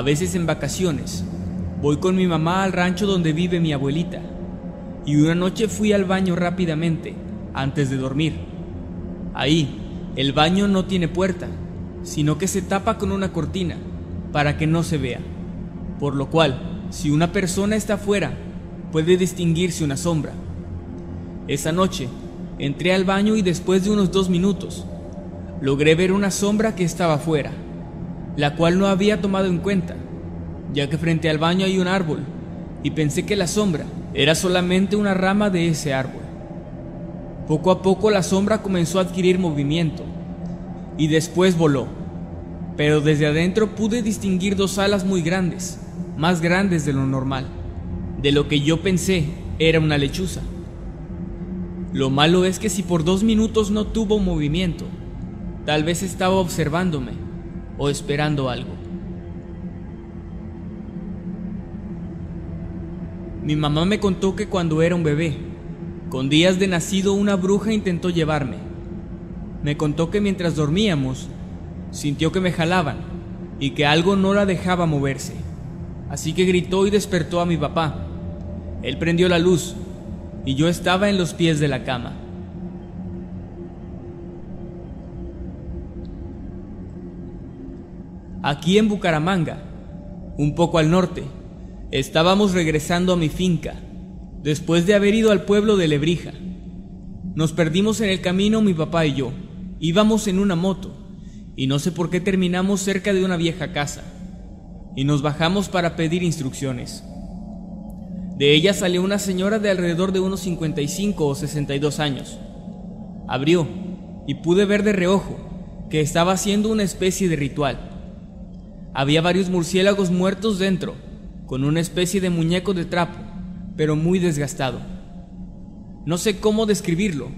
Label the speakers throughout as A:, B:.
A: A veces en vacaciones, voy con mi mamá al rancho donde vive mi abuelita. Y una noche fui al baño rápidamente, antes de dormir. Ahí, el baño no tiene puerta, sino que se tapa con una cortina, para que no se vea. Por lo cual, si una persona está afuera, puede distinguirse una sombra. Esa noche, entré al baño y después de unos dos minutos, logré ver una sombra que estaba afuera la cual no había tomado en cuenta, ya que frente al baño hay un árbol, y pensé que la sombra era solamente una rama de ese árbol. Poco a poco la sombra comenzó a adquirir movimiento, y después voló, pero desde adentro pude distinguir dos alas muy grandes, más grandes de lo normal, de lo que yo pensé era una lechuza. Lo malo es que si por dos minutos no tuvo movimiento, tal vez estaba observándome o esperando algo. Mi mamá me contó que cuando era un bebé, con días de nacido, una bruja intentó llevarme. Me contó que mientras dormíamos, sintió que me jalaban y que algo no la dejaba moverse. Así que gritó y despertó a mi papá. Él prendió la luz y yo estaba en los pies de la cama. Aquí en Bucaramanga, un poco al norte, estábamos regresando a mi finca, después de haber ido al pueblo de Lebrija. Nos perdimos en el camino mi papá y yo. Íbamos en una moto, y no sé por qué terminamos cerca de una vieja casa, y nos bajamos para pedir instrucciones. De ella salió una señora de alrededor de unos 55 o 62 años. Abrió, y pude ver de reojo que estaba haciendo una especie de ritual. Había varios murciélagos muertos dentro, con una especie de muñeco de trapo, pero muy desgastado. No sé cómo describirlo,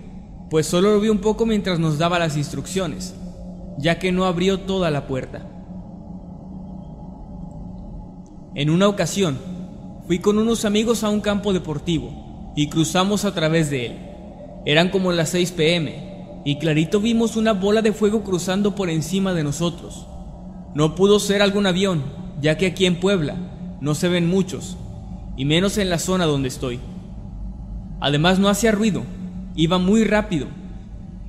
A: pues solo lo vi un poco mientras nos daba las instrucciones, ya que no abrió toda la puerta. En una ocasión, fui con unos amigos a un campo deportivo y cruzamos a través de él. Eran como las 6 pm y clarito vimos una bola de fuego cruzando por encima de nosotros. No pudo ser algún avión, ya que aquí en Puebla no se ven muchos, y menos en la zona donde estoy. Además no hacía ruido, iba muy rápido,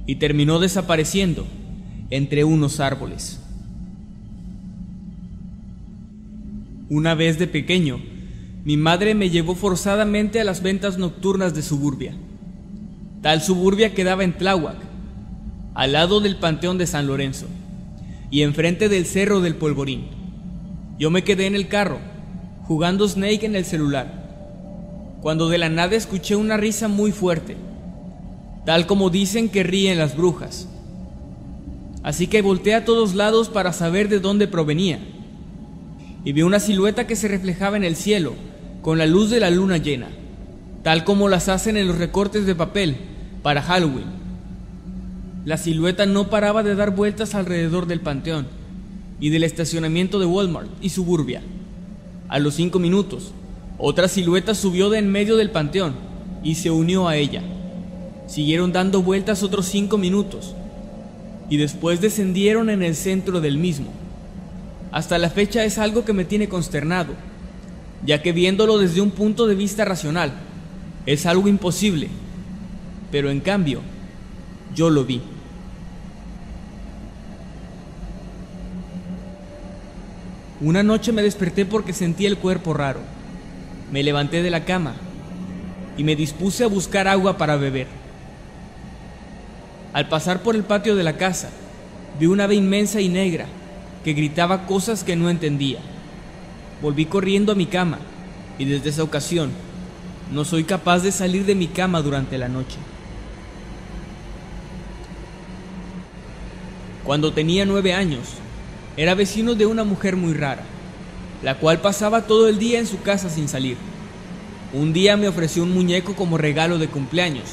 A: y terminó desapareciendo entre unos árboles. Una vez de pequeño, mi madre me llevó forzadamente a las ventas nocturnas de Suburbia. Tal Suburbia quedaba en Tláhuac, al lado del Panteón de San Lorenzo y enfrente del Cerro del Polvorín. Yo me quedé en el carro, jugando Snake en el celular, cuando de la nada escuché una risa muy fuerte, tal como dicen que ríen las brujas. Así que volteé a todos lados para saber de dónde provenía, y vi una silueta que se reflejaba en el cielo con la luz de la luna llena, tal como las hacen en los recortes de papel para Halloween. La silueta no paraba de dar vueltas alrededor del panteón y del estacionamiento de Walmart y Suburbia. A los cinco minutos, otra silueta subió de en medio del panteón y se unió a ella. Siguieron dando vueltas otros cinco minutos y después descendieron en el centro del mismo.
B: hasta la fecha es algo que me tiene consternado, ya que viéndolo desde un punto de vista racional, es algo imposible, pero en cambio, yo lo vi. Una noche me desperté porque sentí el cuerpo raro. Me levanté de la cama y me dispuse a buscar agua para beber. Al pasar por el patio de la casa, vi una ave inmensa y negra que gritaba cosas que no entendía. Volví corriendo a mi cama y desde esa ocasión no soy capaz de salir de mi cama durante la noche. Cuando tenía nueve años, era vecino de una mujer muy rara, la cual pasaba todo el día en su casa sin salir. Un día me ofreció un muñeco como regalo de cumpleaños,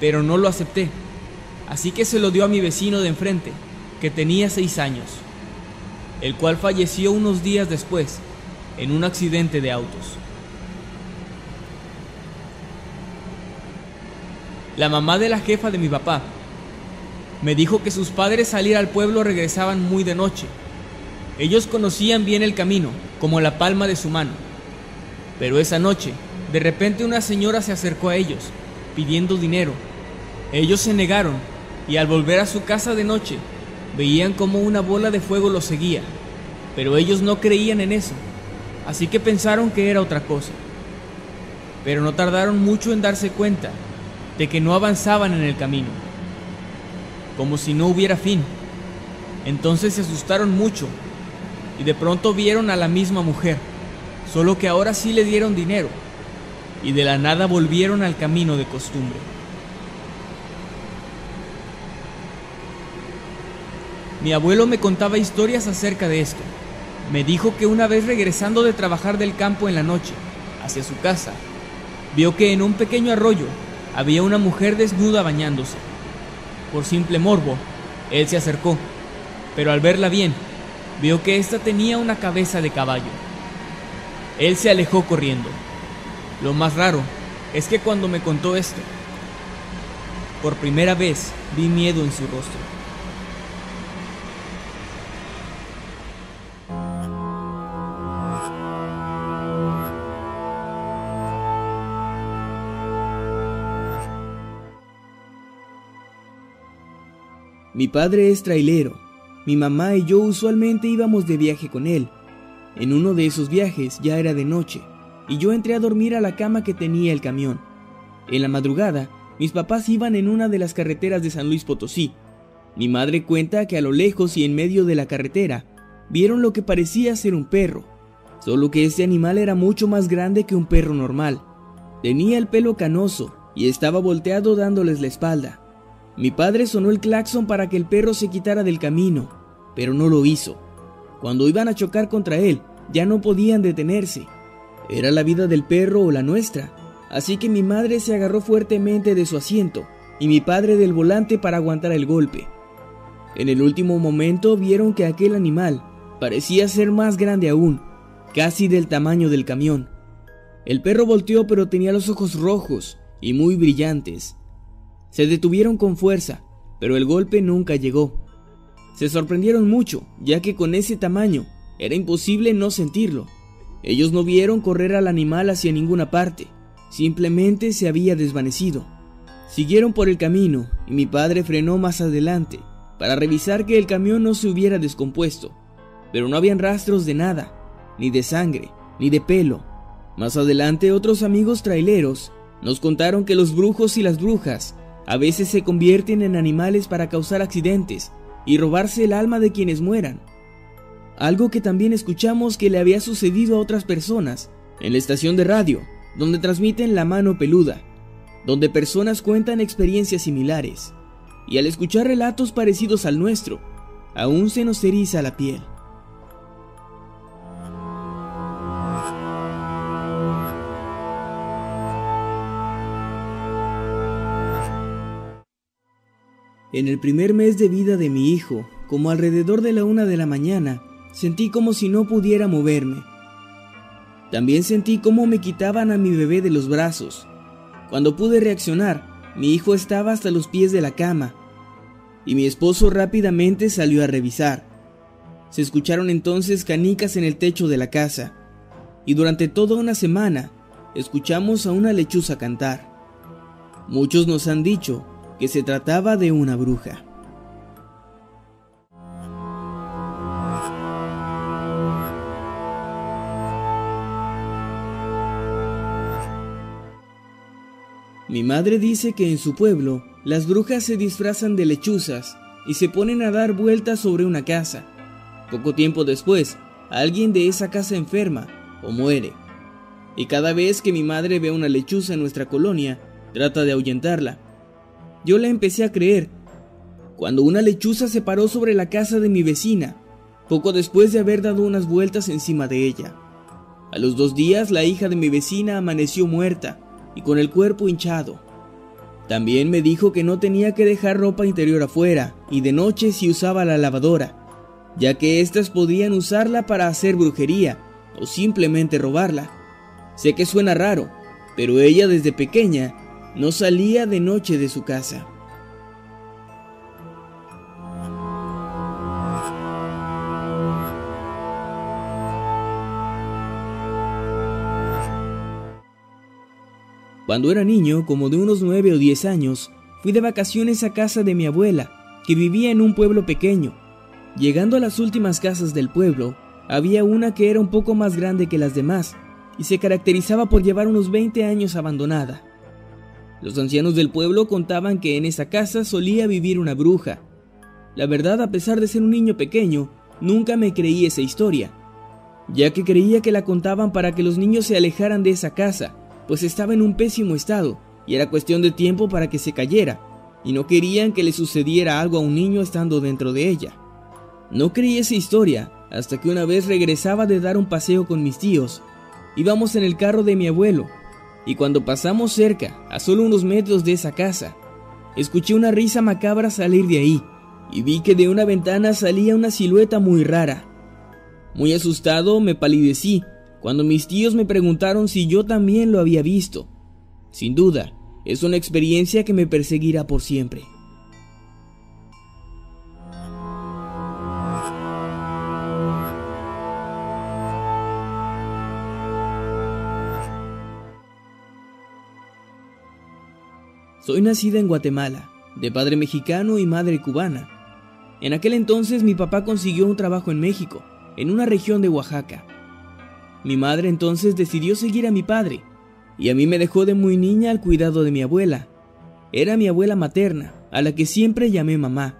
B: pero no lo acepté, así que se lo dio a mi vecino de enfrente, que tenía seis años, el cual falleció unos días después en un accidente de autos. La mamá de la jefa de mi papá me dijo que sus padres salir al pueblo regresaban muy de noche. Ellos conocían bien el camino, como la palma de su mano. Pero esa noche, de repente una señora se acercó a ellos, pidiendo dinero. Ellos se negaron y al volver a su casa de noche, veían como una bola de fuego los seguía. Pero ellos no creían en eso, así que pensaron que era otra cosa. Pero no tardaron mucho en darse cuenta de que no avanzaban en el camino como si no hubiera fin. Entonces se asustaron mucho y de pronto vieron a la misma mujer, solo que ahora sí le dieron dinero y de la nada volvieron al camino de costumbre. Mi abuelo me contaba historias acerca de esto. Me dijo que una vez regresando de trabajar del campo en la noche, hacia su casa, vio que en un pequeño arroyo había una mujer desnuda bañándose. Por simple morbo, él se acercó, pero al verla bien, vio que ésta tenía una cabeza de caballo. Él se alejó corriendo. Lo más raro es que cuando me contó esto, por primera vez vi miedo en su rostro.
A: Mi padre es trailero. Mi mamá y yo usualmente íbamos de viaje con él. En uno de esos viajes ya era de noche y yo entré a dormir a la cama que tenía el camión. En la madrugada, mis papás iban en una de las carreteras de San Luis Potosí. Mi madre cuenta que a lo lejos y en medio de la carretera vieron lo que parecía ser un perro, solo que ese animal era mucho más grande que un perro normal. Tenía el pelo canoso y estaba volteado dándoles la espalda. Mi padre sonó el claxon para que el perro se quitara del camino, pero no lo hizo. Cuando iban a chocar contra él, ya no podían detenerse. Era la vida del perro o la nuestra, así que mi madre se agarró fuertemente de su asiento y mi padre del volante para aguantar el golpe. En el último momento vieron que aquel animal parecía ser más grande aún, casi del tamaño del camión. El perro volteó pero tenía los ojos rojos y muy brillantes. Se detuvieron con fuerza, pero el golpe nunca llegó. Se sorprendieron mucho, ya que con ese tamaño era imposible no sentirlo. Ellos no vieron correr al animal hacia ninguna parte, simplemente se había desvanecido. Siguieron por el camino y mi padre frenó más adelante para revisar que el camión no se hubiera descompuesto, pero no habían rastros de nada, ni de sangre, ni de pelo. Más adelante otros amigos traileros nos contaron que los brujos y las brujas a veces se convierten en animales para causar accidentes y robarse el alma de quienes mueran. Algo que también escuchamos que le había sucedido a otras personas en la estación de radio, donde transmiten La Mano Peluda, donde personas cuentan experiencias similares. Y al escuchar relatos parecidos al nuestro, aún se nos eriza la piel. En el primer mes de vida de mi hijo, como alrededor de la una de la mañana, sentí como si no pudiera moverme. También sentí cómo me quitaban a mi bebé de los brazos. Cuando pude reaccionar, mi hijo estaba hasta los pies de la cama, y mi esposo rápidamente salió a revisar. Se escucharon entonces canicas en el techo de la casa, y durante toda una semana escuchamos a una lechuza cantar. Muchos nos han dicho que se trataba de una bruja. Mi madre dice que en su pueblo las brujas se disfrazan de lechuzas y se ponen a dar vueltas sobre una casa. Poco tiempo después, alguien de esa casa enferma o muere. Y cada vez que mi madre ve una lechuza en nuestra colonia, trata de ahuyentarla. Yo la empecé a creer. Cuando una lechuza se paró sobre la casa de mi vecina, poco después de haber dado unas vueltas encima de ella. A los dos días la hija de mi vecina amaneció muerta y con el cuerpo hinchado. También me dijo que no tenía que dejar ropa interior afuera y de noche si usaba la lavadora, ya que éstas podían usarla para hacer brujería o simplemente robarla. Sé que suena raro, pero ella desde pequeña no salía de noche de su casa. Cuando era niño, como de unos 9 o 10 años, fui de vacaciones a casa de mi abuela, que vivía en un pueblo pequeño. Llegando a las últimas casas del pueblo, había una que era un poco más grande que las demás, y se caracterizaba por llevar unos 20 años abandonada. Los ancianos del pueblo contaban que en esa casa solía vivir una bruja. La verdad, a pesar de ser un niño pequeño, nunca me creí esa historia, ya que creía que la contaban para que los niños se alejaran de esa casa, pues estaba en un pésimo estado y era cuestión de tiempo para que se cayera, y no querían que le sucediera algo a un niño estando dentro de ella. No creí esa historia hasta que una vez regresaba de dar un paseo con mis tíos. Íbamos en el carro de mi abuelo, y cuando pasamos cerca, a solo unos metros de esa casa, escuché una risa macabra salir de ahí, y vi que de una ventana salía una silueta muy rara. Muy asustado me palidecí cuando mis tíos me preguntaron si yo también lo había visto. Sin duda, es una experiencia que me perseguirá por siempre. Soy nacida en Guatemala, de padre mexicano y madre cubana. En aquel entonces mi papá consiguió un trabajo en México, en una región de Oaxaca. Mi madre entonces decidió seguir a mi padre, y a mí me dejó de muy niña al cuidado de mi abuela. Era mi abuela materna, a la que siempre llamé mamá,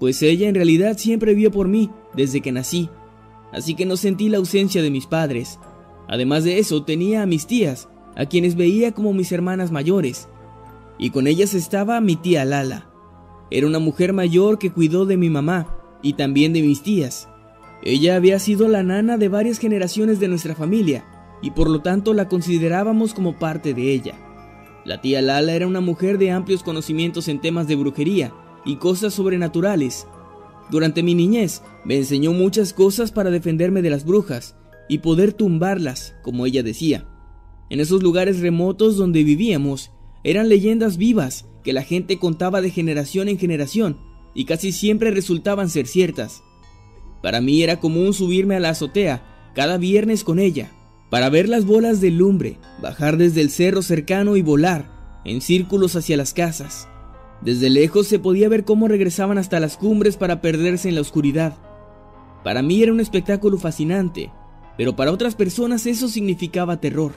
A: pues ella en realidad siempre vio por mí desde que nací, así que no sentí la ausencia de mis padres. Además de eso, tenía a mis tías, a quienes veía como mis hermanas mayores, y con ellas estaba mi tía Lala. Era una mujer mayor que cuidó de mi mamá y también de mis tías. Ella había sido la nana de varias generaciones de nuestra familia y por lo tanto la considerábamos como parte de ella. La tía Lala era una mujer de amplios conocimientos en temas de brujería y cosas sobrenaturales. Durante mi niñez me enseñó muchas cosas para defenderme de las brujas y poder tumbarlas, como ella decía. En esos lugares remotos donde vivíamos, eran leyendas vivas que la gente contaba de generación en generación y casi siempre resultaban ser ciertas. Para mí era común subirme a la azotea cada viernes con ella, para ver las bolas de lumbre bajar desde el cerro cercano y volar en círculos hacia las casas. Desde lejos se podía ver cómo regresaban hasta las cumbres para perderse en la oscuridad. Para mí era un espectáculo fascinante, pero para otras personas eso significaba terror.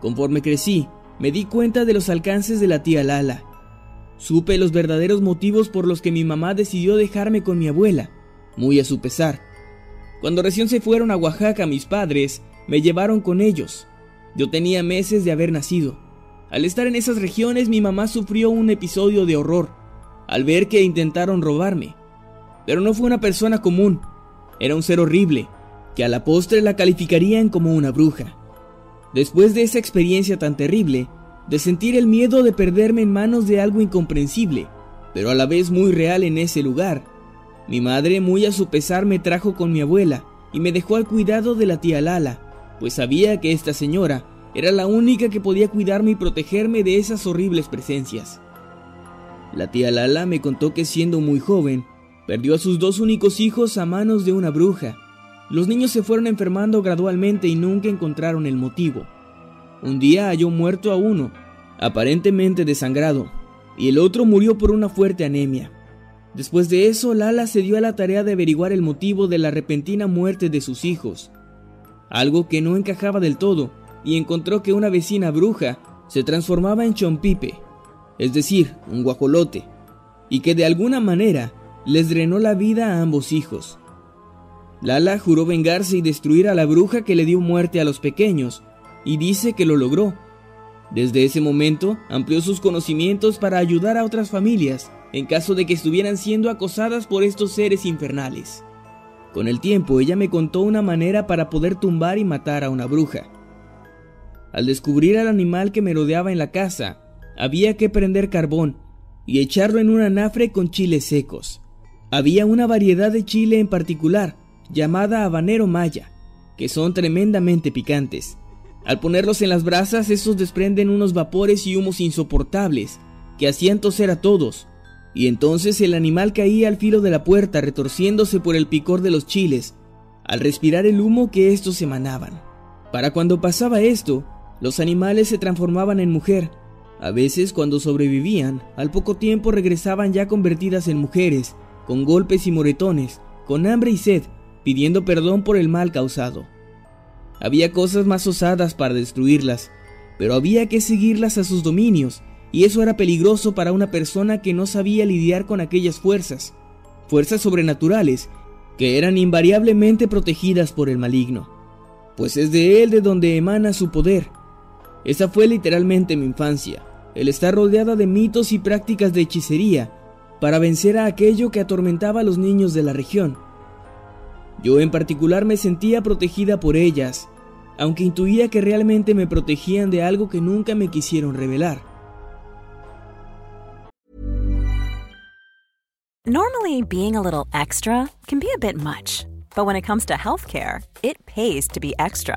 A: Conforme crecí, me di cuenta de los alcances de la tía Lala Supe los verdaderos motivos por los que mi mamá decidió dejarme con mi abuela, muy a su pesar. Cuando recién se fueron a Oaxaca mis padres, me llevaron con ellos. Yo tenía meses de haber nacido. Al estar en esas regiones mi mamá sufrió un episodio de horror, al ver que intentaron robarme. Pero no fue una persona común, era un ser horrible, que a la postre la calificarían como una bruja. Después de esa experiencia tan terrible, de sentir el miedo de perderme en manos de algo incomprensible, pero a la vez muy real en ese lugar. Mi madre, muy a su pesar, me trajo con mi abuela y me dejó al cuidado de la tía Lala, pues sabía que esta señora era la única que podía cuidarme y protegerme de esas horribles presencias. La tía Lala me contó que siendo muy joven, Perdió a sus dos únicos hijos a manos de una bruja. Los niños se fueron enfermando gradualmente y nunca encontraron el motivo. Un día halló muerto a uno, aparentemente desangrado, y el otro murió por una fuerte anemia. Después de eso, Lala se dio a la tarea de averiguar el motivo de la repentina muerte de sus hijos, algo que no encajaba del todo, y encontró que una vecina bruja se transformaba en chompipe, es decir, un guajolote, y que de alguna manera les drenó la vida a ambos hijos. Lala juró vengarse y destruir a la bruja que le dio muerte a los pequeños, y dice que lo logró. Desde ese momento amplió sus conocimientos para ayudar a otras familias en caso de que estuvieran siendo acosadas por estos seres infernales. Con el tiempo ella me contó una manera para poder tumbar y matar a una bruja. Al descubrir al animal que merodeaba en la casa, había que prender carbón y echarlo en un anafre con chiles secos. Había una variedad de chile en particular, llamada habanero maya, que son tremendamente picantes. Al ponerlos en las brasas, estos desprenden unos vapores y humos insoportables, que hacían toser a todos, y entonces el animal caía al filo de la puerta retorciéndose por el picor de los chiles, al respirar el humo que estos emanaban. Para cuando pasaba esto, los animales se transformaban en mujer. A veces cuando sobrevivían, al poco tiempo regresaban ya convertidas en mujeres, con golpes y moretones, con hambre y sed, pidiendo perdón por el mal causado. Había cosas más osadas para destruirlas, pero había que seguirlas a sus dominios y eso era peligroso para una persona que no sabía lidiar con aquellas fuerzas, fuerzas sobrenaturales, que eran invariablemente protegidas por el maligno, pues es de él de donde emana su poder. Esa fue literalmente mi infancia, el estar rodeada de mitos y prácticas de hechicería para vencer a aquello que atormentaba a los niños de la región. Yo en particular me sentía protegida por ellas, aunque intuía que realmente me protegían de algo que nunca me quisieron revelar.
C: Normally, being a little extra can be a bit much, but when it comes to healthcare, it pays to be extra.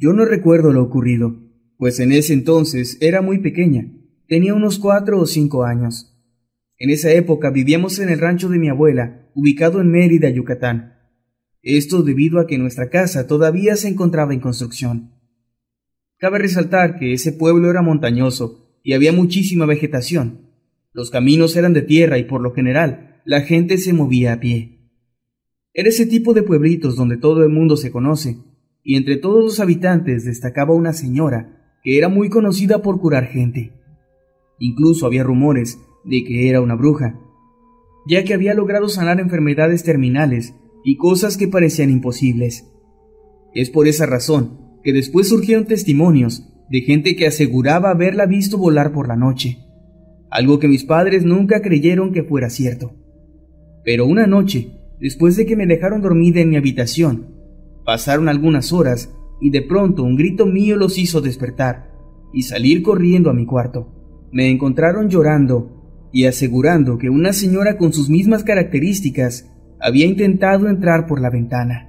A: Yo no recuerdo lo ocurrido, pues en ese entonces era muy pequeña, tenía unos cuatro o cinco años. En esa época vivíamos en el rancho de mi abuela, ubicado en Mérida, Yucatán. Esto debido a que nuestra casa todavía se encontraba en construcción. Cabe resaltar que ese pueblo era montañoso y había muchísima vegetación. Los caminos eran de tierra y por lo general la gente se movía a pie. Era ese tipo de pueblitos donde todo el mundo se conoce, y entre todos los habitantes destacaba una señora que era muy conocida por curar gente. Incluso había rumores de que era una bruja, ya que había logrado sanar enfermedades terminales y cosas que parecían imposibles. Es por esa razón que después surgieron testimonios de gente que aseguraba haberla visto volar por la noche, algo que mis padres nunca creyeron que fuera cierto. Pero una noche, después de que me dejaron dormida en mi habitación, Pasaron algunas horas y de pronto un grito mío los hizo despertar y salir corriendo a mi cuarto. Me encontraron llorando y asegurando que una señora con sus mismas características había intentado entrar por la ventana.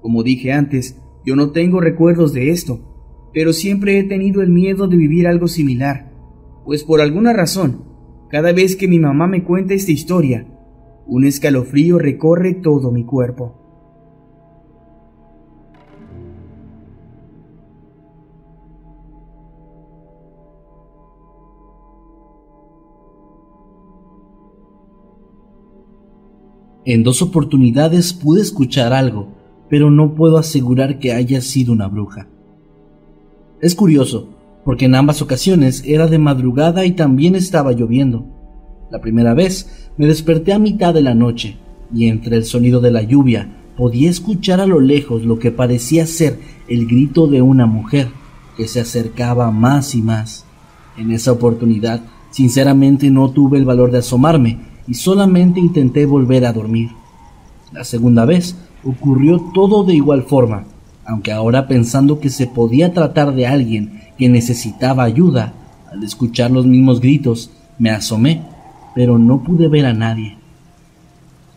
A: Como dije antes, yo no tengo recuerdos de esto, pero siempre he tenido el miedo de vivir algo similar, pues por alguna razón, cada vez que mi mamá me cuenta esta historia, un escalofrío recorre todo mi cuerpo.
D: En dos oportunidades pude escuchar algo, pero no puedo asegurar que haya sido una bruja. Es curioso, porque en ambas ocasiones era de madrugada y también estaba lloviendo. La primera vez me desperté a mitad de la noche y entre el sonido de la lluvia podía escuchar a lo lejos lo que parecía ser el grito de una mujer que se acercaba más y más. En esa oportunidad, sinceramente no tuve el valor de asomarme y solamente intenté volver a dormir. La segunda vez ocurrió todo de igual forma, aunque ahora pensando que se podía tratar de alguien que necesitaba ayuda, al escuchar los mismos gritos, me asomé, pero no pude ver a nadie.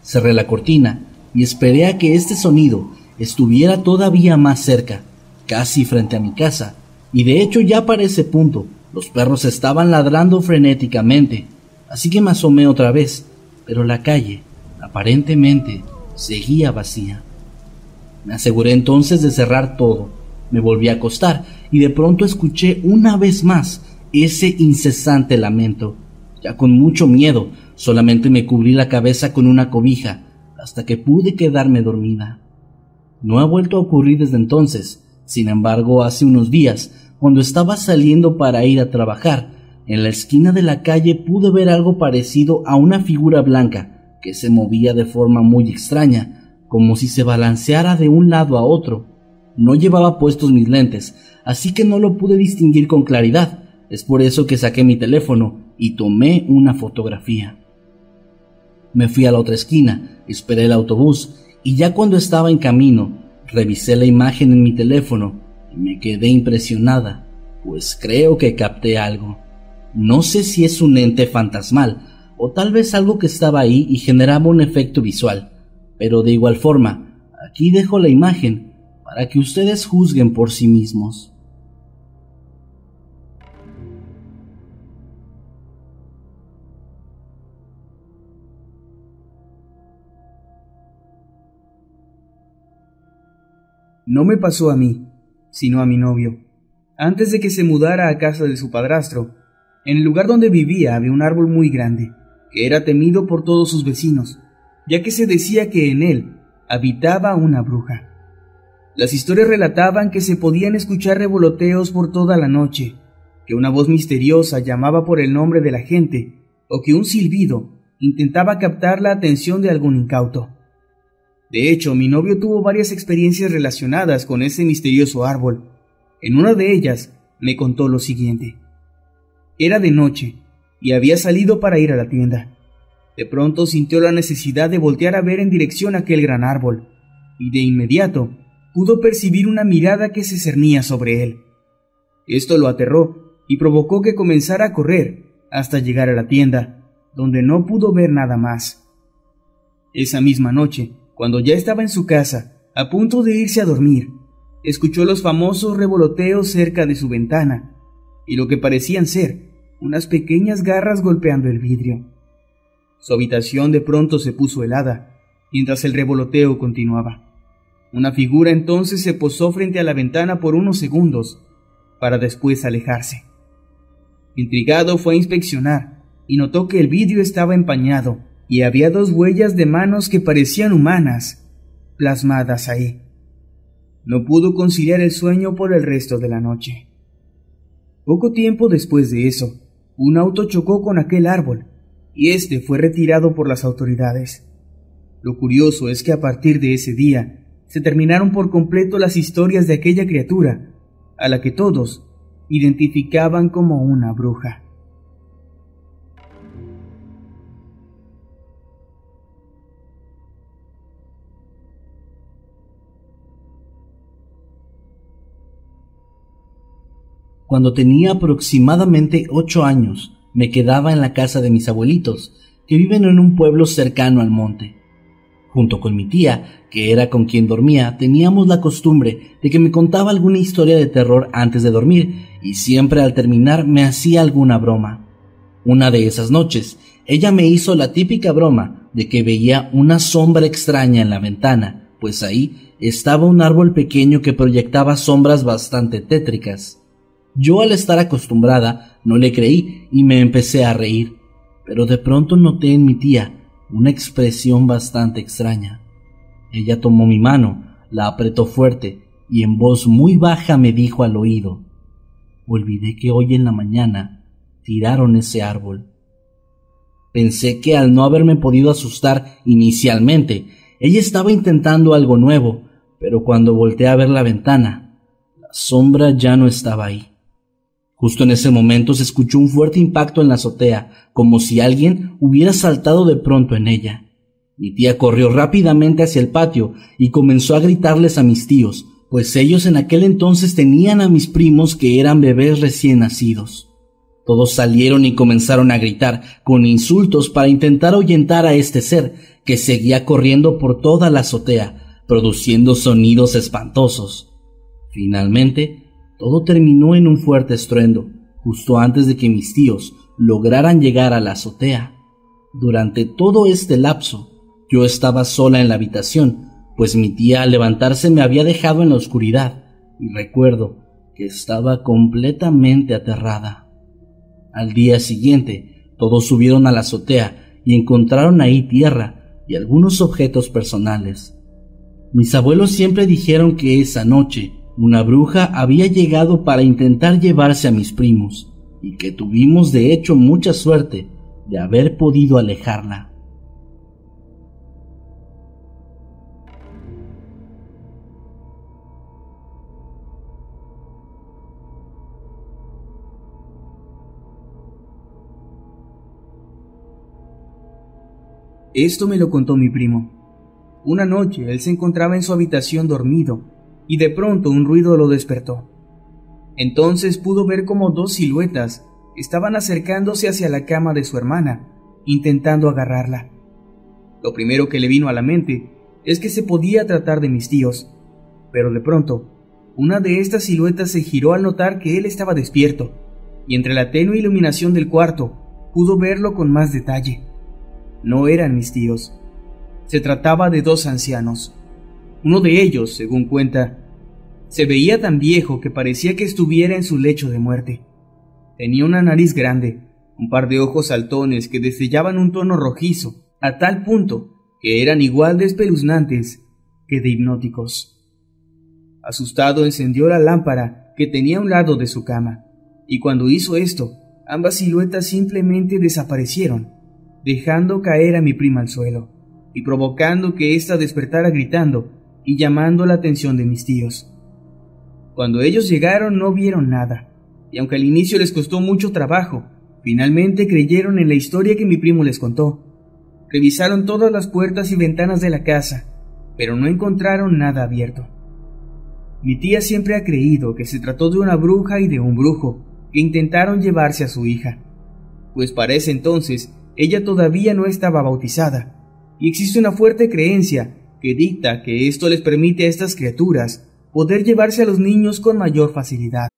D: Cerré la cortina y esperé a que este sonido estuviera todavía más cerca, casi frente a mi casa, y de hecho ya para ese punto los perros estaban ladrando frenéticamente, así que me asomé otra vez, pero la calle, aparentemente, seguía vacía. Me aseguré entonces de cerrar todo, me volví a acostar y de pronto escuché una vez más ese incesante lamento. Ya con mucho miedo, solamente me cubrí la cabeza con una cobija hasta que pude quedarme dormida. No ha vuelto a ocurrir desde entonces, sin embargo, hace unos días, cuando estaba saliendo para ir a trabajar, en la esquina de la calle pude ver algo parecido a una figura blanca que se movía de forma muy extraña, como si se balanceara de un lado a otro. No llevaba puestos mis lentes, así que no lo pude distinguir con claridad. Es por eso que saqué mi teléfono y tomé una fotografía. Me fui a la otra esquina, esperé el autobús y ya cuando estaba en camino, revisé la imagen en mi teléfono y me quedé impresionada, pues creo que capté algo. No sé si es un ente fantasmal o tal vez algo que estaba ahí y generaba un efecto visual, pero de igual forma, aquí dejo la imagen para que ustedes juzguen por sí mismos.
A: No me pasó a mí, sino a mi novio. Antes de que se mudara a casa de su padrastro, en el lugar donde vivía había un árbol muy grande, que era temido por todos sus vecinos, ya que se decía que en él habitaba una bruja. Las historias relataban que se podían escuchar revoloteos por toda la noche, que una voz misteriosa llamaba por el nombre de la gente, o que un silbido intentaba captar la atención de algún incauto. De hecho, mi novio tuvo varias experiencias relacionadas con ese misterioso árbol. En una de ellas, me contó lo siguiente. Era de noche, y había salido para ir a la tienda. De pronto sintió la necesidad de voltear a ver en dirección a aquel gran árbol, y de inmediato pudo percibir una mirada que se cernía sobre él. Esto lo aterró y provocó que comenzara a correr hasta llegar a la tienda, donde no pudo ver nada más. Esa misma noche, cuando ya estaba en su casa, a punto de irse a dormir, escuchó los famosos revoloteos cerca de su ventana y lo que parecían ser unas pequeñas garras golpeando el vidrio. Su habitación de pronto se puso helada mientras el revoloteo continuaba. Una figura entonces se posó frente a la ventana por unos segundos para después alejarse. Intrigado fue a inspeccionar y notó que el vidrio estaba empañado y había dos huellas de manos que parecían humanas, plasmadas ahí. No pudo conciliar el sueño por el resto de la noche. Poco tiempo después de eso, un auto chocó con aquel árbol, y este fue retirado por las autoridades. Lo curioso es que a partir de ese día se terminaron por completo las historias de aquella criatura, a la que todos identificaban como una bruja.
D: Cuando tenía aproximadamente ocho años, me quedaba en la casa de mis abuelitos, que viven en un pueblo cercano al monte. Junto con mi tía, que era con quien dormía, teníamos la costumbre de que me contaba alguna historia de terror antes de dormir, y siempre al terminar me hacía alguna broma. Una de esas noches, ella me hizo la típica broma de que veía una sombra extraña en la ventana, pues ahí estaba un árbol pequeño que proyectaba sombras bastante tétricas. Yo al estar acostumbrada no le creí y me empecé a reír, pero de pronto noté en mi tía una expresión bastante extraña. Ella tomó mi mano, la apretó fuerte y en voz muy baja me dijo al oído, olvidé que hoy en la mañana tiraron ese árbol. Pensé que al no haberme podido asustar inicialmente, ella estaba intentando algo nuevo, pero cuando volteé a ver la ventana, la sombra ya no estaba ahí. Justo en ese momento se escuchó un fuerte impacto en la azotea, como si alguien hubiera saltado de pronto en ella. Mi tía corrió rápidamente hacia el patio y comenzó a gritarles a mis tíos, pues ellos en aquel entonces tenían a mis primos que eran bebés recién nacidos. Todos salieron y comenzaron a gritar con insultos para intentar ahuyentar a este ser que seguía corriendo por toda la azotea, produciendo sonidos espantosos. Finalmente, todo terminó en un fuerte estruendo, justo antes de que mis tíos lograran llegar a la azotea. Durante todo este lapso, yo estaba sola en la habitación, pues mi tía al levantarse me había dejado en la oscuridad, y recuerdo que estaba completamente aterrada. Al día siguiente, todos subieron a la azotea y encontraron ahí tierra y algunos objetos personales. Mis abuelos siempre dijeron que esa noche una bruja había llegado para intentar llevarse a mis primos, y que tuvimos de hecho mucha suerte de haber podido alejarla.
A: Esto me lo contó mi primo. Una noche él se encontraba en su habitación dormido y de pronto un ruido lo despertó. Entonces pudo ver como dos siluetas estaban acercándose hacia la cama de su hermana, intentando agarrarla. Lo primero que le vino a la mente es que se podía tratar de mis tíos, pero de pronto, una de estas siluetas se giró al notar que él estaba despierto, y entre la tenue iluminación del cuarto pudo verlo con más detalle. No eran mis tíos. Se trataba de dos ancianos, uno de ellos, según cuenta, se veía tan viejo que parecía que estuviera en su lecho de muerte. Tenía una nariz grande, un par de ojos saltones que destellaban un tono rojizo, a tal punto que eran igual de espeluznantes que de hipnóticos. Asustado encendió la lámpara que tenía a un lado de su cama, y cuando hizo esto, ambas siluetas simplemente desaparecieron, dejando caer a mi prima al suelo, y provocando que ésta despertara gritando y llamando la atención de mis tíos. Cuando ellos llegaron no vieron nada, y aunque al inicio les costó mucho trabajo, finalmente creyeron en la historia que mi primo les contó. Revisaron todas las puertas y ventanas de la casa, pero no encontraron nada abierto. Mi tía siempre ha creído que se trató de una bruja y de un brujo que intentaron llevarse a su hija, pues para ese entonces ella todavía no estaba bautizada, y existe una fuerte creencia que dicta que esto les permite a estas criaturas poder llevarse a los niños con mayor facilidad.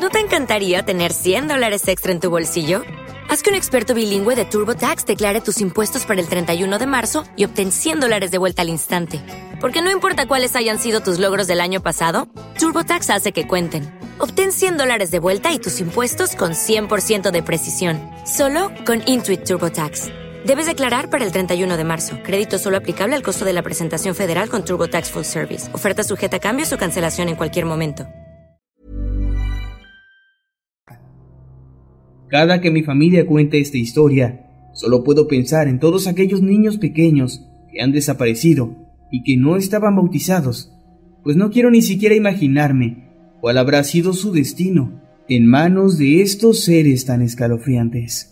E: ¿No te encantaría tener 100 dólares extra en tu bolsillo? Haz que un experto bilingüe de TurboTax declare tus impuestos para el 31 de marzo y obtén 100 dólares de vuelta al instante. Porque no importa cuáles hayan sido tus logros del año pasado, TurboTax hace que cuenten. Obtén 100 dólares de vuelta y tus impuestos con 100% de precisión, solo con Intuit TurboTax. Debes declarar para el 31 de marzo. Crédito solo aplicable al costo de la presentación federal con Turbo Tax Full Service. Oferta sujeta a cambios o cancelación en cualquier momento.
A: Cada que mi familia cuenta esta historia, solo puedo pensar en todos aquellos niños pequeños que han desaparecido y que no estaban bautizados, pues no quiero ni siquiera imaginarme cuál habrá sido su destino en manos de estos seres tan escalofriantes.